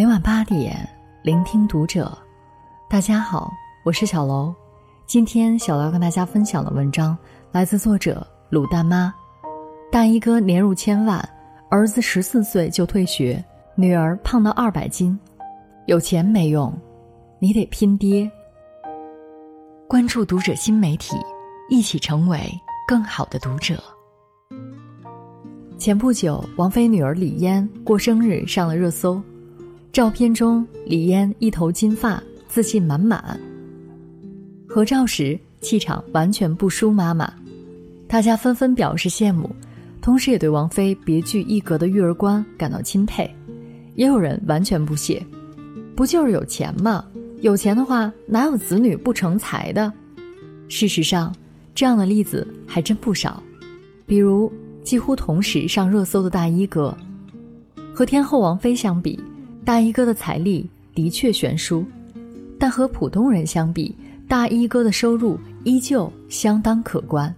每晚八点，聆听读者。大家好，我是小楼。今天小楼跟大家分享的文章来自作者卤蛋妈。大衣哥年入千万，儿子十四岁就退学，女儿胖到二百斤。有钱没用，你得拼爹。关注读者新媒体，一起成为更好的读者。前不久，王菲女儿李嫣过生日上了热搜。照片中，李嫣一头金发，自信满满。合照时，气场完全不输妈妈，大家纷纷表示羡慕，同时也对王菲别具一格的育儿观感到钦佩。也有人完全不屑，不就是有钱吗？有钱的话，哪有子女不成才的？事实上，这样的例子还真不少，比如几乎同时上热搜的大衣哥，和天后王菲相比。大衣哥的财力的确悬殊，但和普通人相比，大衣哥的收入依旧相当可观。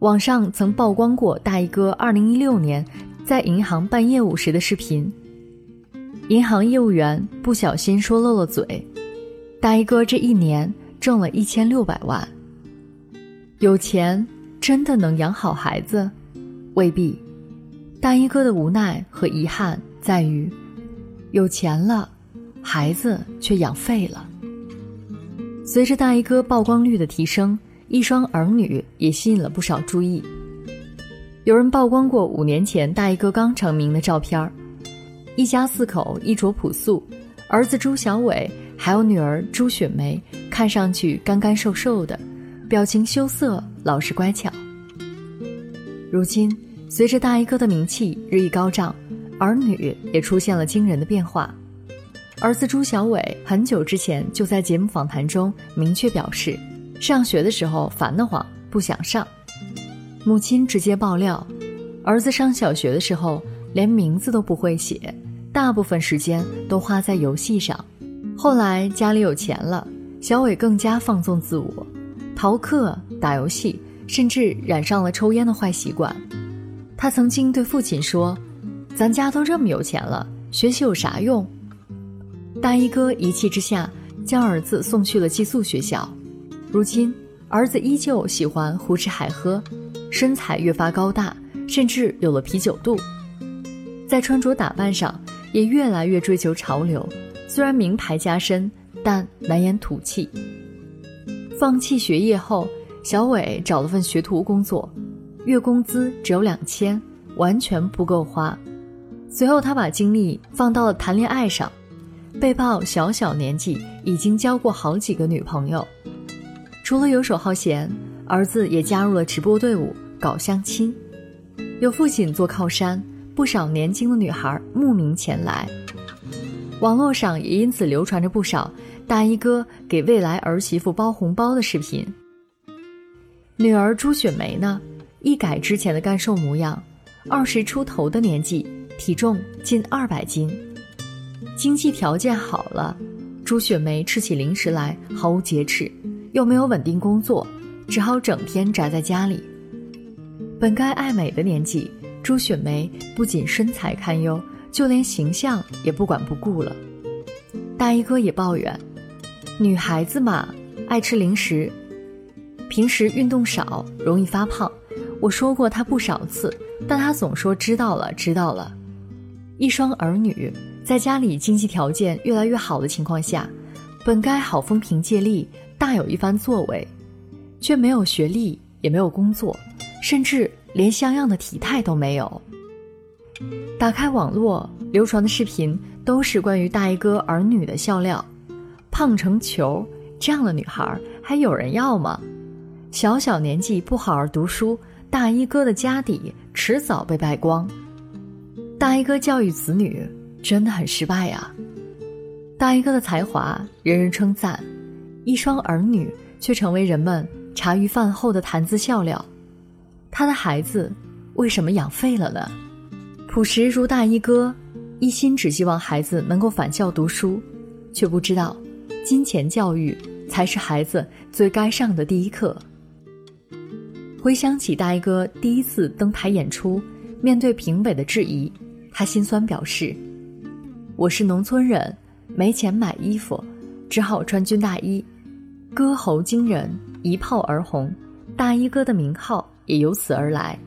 网上曾曝光过大衣哥2016年在银行办业务时的视频，银行业务员不小心说漏了嘴，大衣哥这一年挣了一千六百万。有钱真的能养好孩子？未必。大衣哥的无奈和遗憾在于。有钱了，孩子却养废了。随着大衣哥曝光率的提升，一双儿女也吸引了不少注意。有人曝光过五年前大衣哥刚成名的照片儿，一家四口衣着朴素，儿子朱小伟还有女儿朱雪梅看上去干干瘦瘦的，表情羞涩，老实乖巧。如今，随着大衣哥的名气日益高涨。儿女也出现了惊人的变化。儿子朱小伟很久之前就在节目访谈中明确表示，上学的时候烦得慌，不想上。母亲直接爆料，儿子上小学的时候连名字都不会写，大部分时间都花在游戏上。后来家里有钱了，小伟更加放纵自我，逃课、打游戏，甚至染上了抽烟的坏习惯。他曾经对父亲说。咱家都这么有钱了，学习有啥用？大衣哥一气之下将儿子送去了寄宿学校。如今，儿子依旧喜欢胡吃海喝，身材越发高大，甚至有了啤酒肚。在穿着打扮上，也越来越追求潮流。虽然名牌加身，但难掩土气。放弃学业后，小伟找了份学徒工作，月工资只有两千，完全不够花。随后，他把精力放到了谈恋爱上，被曝小小年纪已经交过好几个女朋友。除了游手好闲，儿子也加入了直播队伍搞相亲，有父亲做靠山，不少年轻的女孩慕名前来。网络上也因此流传着不少大衣哥给未来儿媳妇包红包的视频。女儿朱雪梅呢，一改之前的干瘦模样，二十出头的年纪。体重近二百斤，经济条件好了，朱雪梅吃起零食来毫无节制，又没有稳定工作，只好整天宅在家里。本该爱美的年纪，朱雪梅不仅身材堪忧，就连形象也不管不顾了。大衣哥也抱怨，女孩子嘛，爱吃零食，平时运动少，容易发胖。我说过她不少次，但她总说知道了，知道了。一双儿女在家里经济条件越来越好的情况下，本该好风凭借力，大有一番作为，却没有学历，也没有工作，甚至连像样的体态都没有。打开网络流传的视频，都是关于大衣哥儿女的笑料：胖成球这样的女孩还有人要吗？小小年纪不好好读书，大衣哥的家底迟早被败光。大衣哥教育子女真的很失败呀！大衣哥的才华人人称赞，一双儿女却成为人们茶余饭后的谈资笑料。他的孩子为什么养废了呢？朴实如大衣哥，一心只希望孩子能够返校读书，却不知道金钱教育才是孩子最该上的第一课。回想起大衣哥第一次登台演出，面对评委的质疑。他心酸表示：“我是农村人，没钱买衣服，只好穿军大衣。歌喉惊人，一炮而红，大衣哥的名号也由此而来。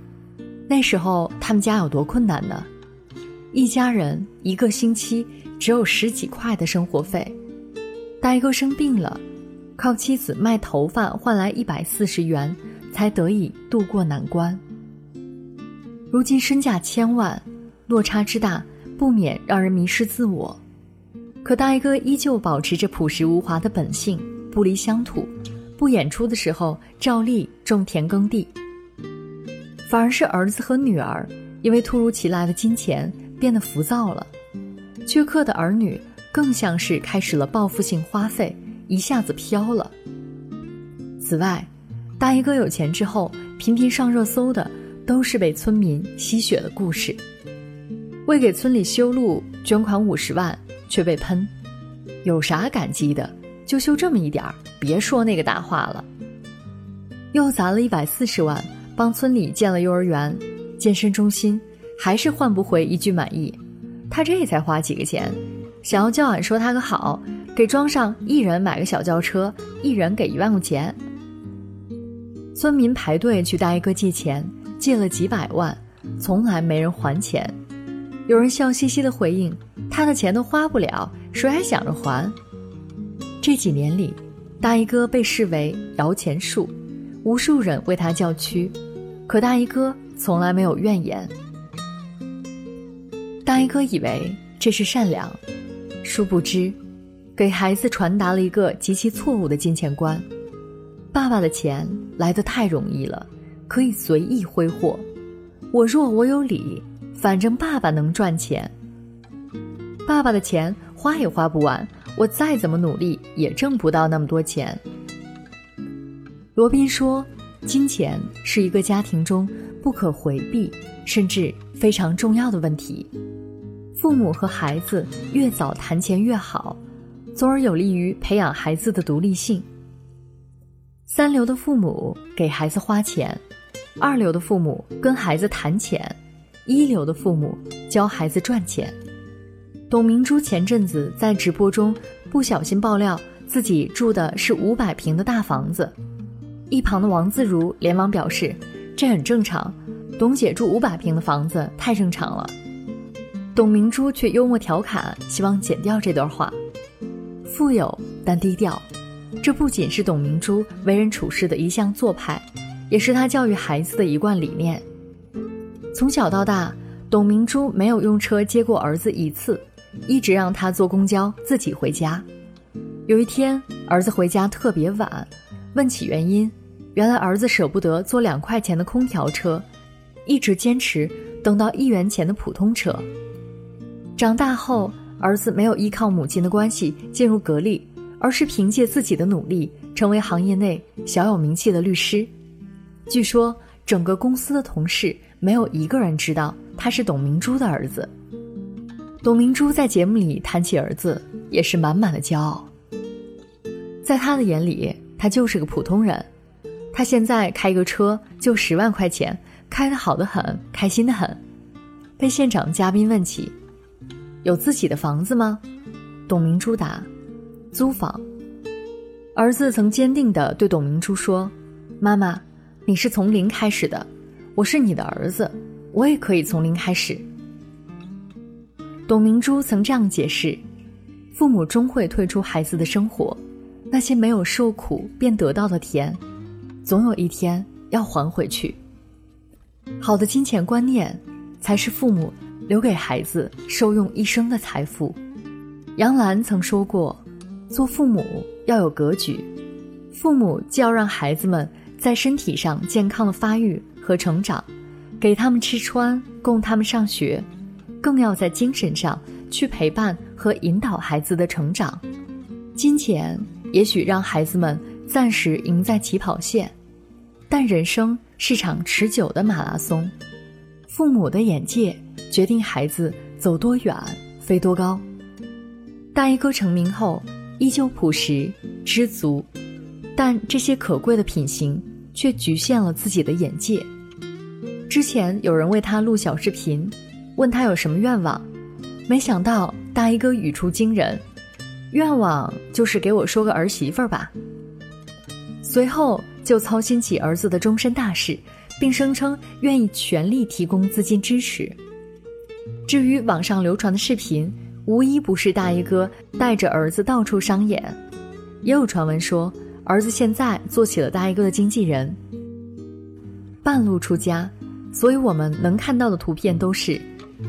那时候他们家有多困难呢？一家人一个星期只有十几块的生活费。大衣哥生病了，靠妻子卖头发换来一百四十元，才得以渡过难关。如今身价千万，落差之大，不免让人迷失自我。可大衣哥依旧保持着朴实无华的本性，不离乡土，不演出的时候照例种田耕地。反而是儿子和女儿，因为突如其来的金钱变得浮躁了。缺课的儿女更像是开始了报复性花费，一下子飘了。此外，大衣哥有钱之后，频频上热搜的都是被村民吸血的故事。为给村里修路捐款五十万，却被喷，有啥感激的？就修这么一点儿，别说那个大话了。又砸了一百四十万。帮村里建了幼儿园、健身中心，还是换不回一句满意。他这才花几个钱，想要叫俺说他个好，给庄上一人买个小轿车，一人给一万块钱。村民排队去大衣哥借钱，借了几百万，从来没人还钱。有人笑嘻嘻的回应：“他的钱都花不了，谁还想着还？”这几年里，大衣哥被视为摇钱树。无数人为他叫屈，可大衣哥从来没有怨言。大衣哥以为这是善良，殊不知，给孩子传达了一个极其错误的金钱观：爸爸的钱来得太容易了，可以随意挥霍。我若我有理，反正爸爸能赚钱。爸爸的钱花也花不完，我再怎么努力也挣不到那么多钱。罗宾说：“金钱是一个家庭中不可回避，甚至非常重要的问题。父母和孩子越早谈钱越好，从而有利于培养孩子的独立性。三流的父母给孩子花钱，二流的父母跟孩子谈钱，一流的父母教孩子赚钱。”董明珠前阵子在直播中不小心爆料，自己住的是五百平的大房子。一旁的王自如连忙表示：“这很正常，董姐住五百平的房子太正常了。”董明珠却幽默调侃，希望剪掉这段话。富有但低调，这不仅是董明珠为人处事的一项做派，也是她教育孩子的一贯理念。从小到大，董明珠没有用车接过儿子一次，一直让他坐公交自己回家。有一天，儿子回家特别晚，问起原因。原来儿子舍不得坐两块钱的空调车，一直坚持等到一元钱的普通车。长大后，儿子没有依靠母亲的关系进入格力，而是凭借自己的努力成为行业内小有名气的律师。据说，整个公司的同事没有一个人知道他是董明珠的儿子。董明珠在节目里谈起儿子，也是满满的骄傲。在他的眼里，他就是个普通人。他现在开个车就十万块钱，开的好的很，开心的很。被现场嘉宾问起，有自己的房子吗？董明珠答：租房。儿子曾坚定地对董明珠说：“妈妈，你是从零开始的，我是你的儿子，我也可以从零开始。”董明珠曾这样解释：父母终会退出孩子的生活，那些没有受苦便得到的甜。总有一天要还回去。好的金钱观念，才是父母留给孩子受用一生的财富。杨澜曾说过：“做父母要有格局，父母既要让孩子们在身体上健康的发育和成长，给他们吃穿，供他们上学，更要在精神上去陪伴和引导孩子的成长。金钱也许让孩子们。”暂时赢在起跑线，但人生是场持久的马拉松。父母的眼界决定孩子走多远、飞多高。大衣哥成名后，依旧朴实知足，但这些可贵的品行却局限了自己的眼界。之前有人为他录小视频，问他有什么愿望，没想到大衣哥语出惊人，愿望就是给我说个儿媳妇儿吧。随后就操心起儿子的终身大事，并声称愿意全力提供资金支持。至于网上流传的视频，无一不是大衣哥带着儿子到处商演，也有传闻说儿子现在做起了大衣哥的经纪人。半路出家，所以我们能看到的图片都是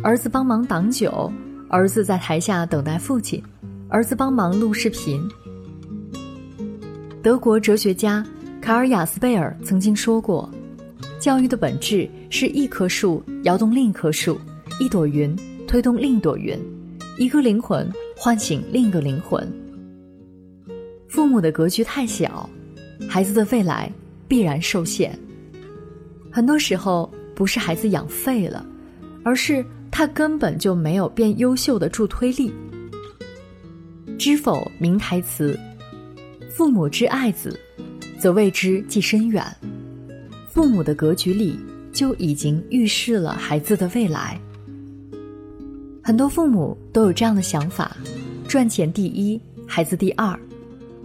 儿子帮忙挡酒，儿子在台下等待父亲，儿子帮忙录视频。德国哲学家卡尔雅斯贝尔曾经说过：“教育的本质是一棵树摇动另一棵树，一朵云推动另一朵云，一个灵魂唤醒另一个灵魂。父母的格局太小，孩子的未来必然受限。很多时候不是孩子养废了，而是他根本就没有变优秀的助推力。知否明台词？”父母之爱子，则为之计深远。父母的格局里就已经预示了孩子的未来。很多父母都有这样的想法：赚钱第一，孩子第二。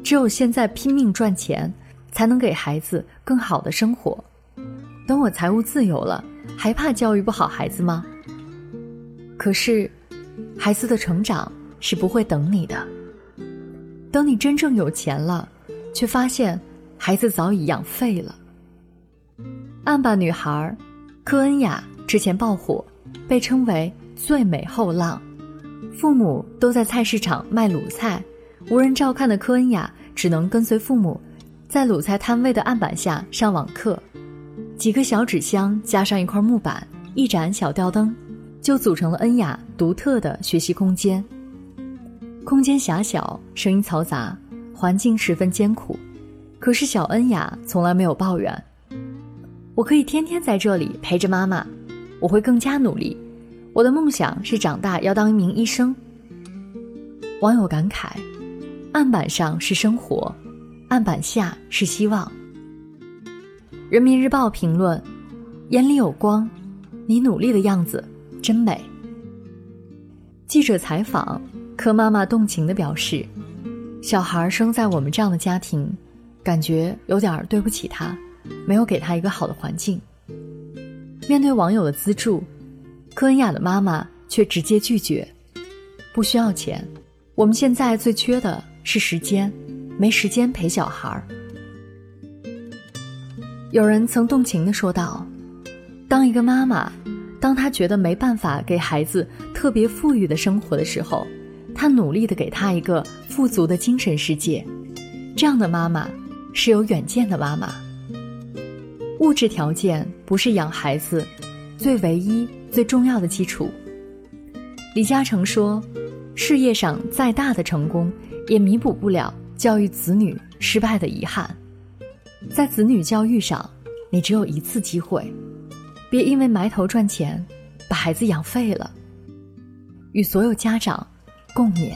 只有现在拼命赚钱，才能给孩子更好的生活。等我财务自由了，还怕教育不好孩子吗？可是，孩子的成长是不会等你的。等你真正有钱了，却发现孩子早已养废了。案板女孩科恩雅之前爆火，被称为最美后浪。父母都在菜市场卖卤菜，无人照看的科恩雅只能跟随父母，在卤菜摊位的案板下上网课。几个小纸箱加上一块木板，一盏小吊灯，就组成了恩雅独特的学习空间。空间狭小，声音嘈杂，环境十分艰苦，可是小恩雅从来没有抱怨。我可以天天在这里陪着妈妈，我会更加努力。我的梦想是长大要当一名医生。网友感慨：案板上是生活，案板下是希望。人民日报评论：眼里有光，你努力的样子真美。记者采访。柯妈妈动情地表示：“小孩生在我们这样的家庭，感觉有点对不起他，没有给他一个好的环境。”面对网友的资助，柯恩雅的妈妈却直接拒绝：“不需要钱，我们现在最缺的是时间，没时间陪小孩。”有人曾动情地说道：“当一个妈妈，当她觉得没办法给孩子特别富裕的生活的时候。”她努力的给他一个富足的精神世界，这样的妈妈是有远见的妈妈。物质条件不是养孩子最唯一、最重要的基础。李嘉诚说：“事业上再大的成功，也弥补不了教育子女失败的遗憾。在子女教育上，你只有一次机会，别因为埋头赚钱，把孩子养废了。”与所有家长。共勉。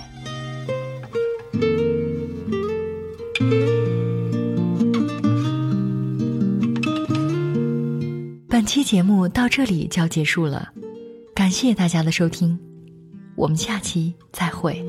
本期节目到这里就要结束了，感谢大家的收听，我们下期再会。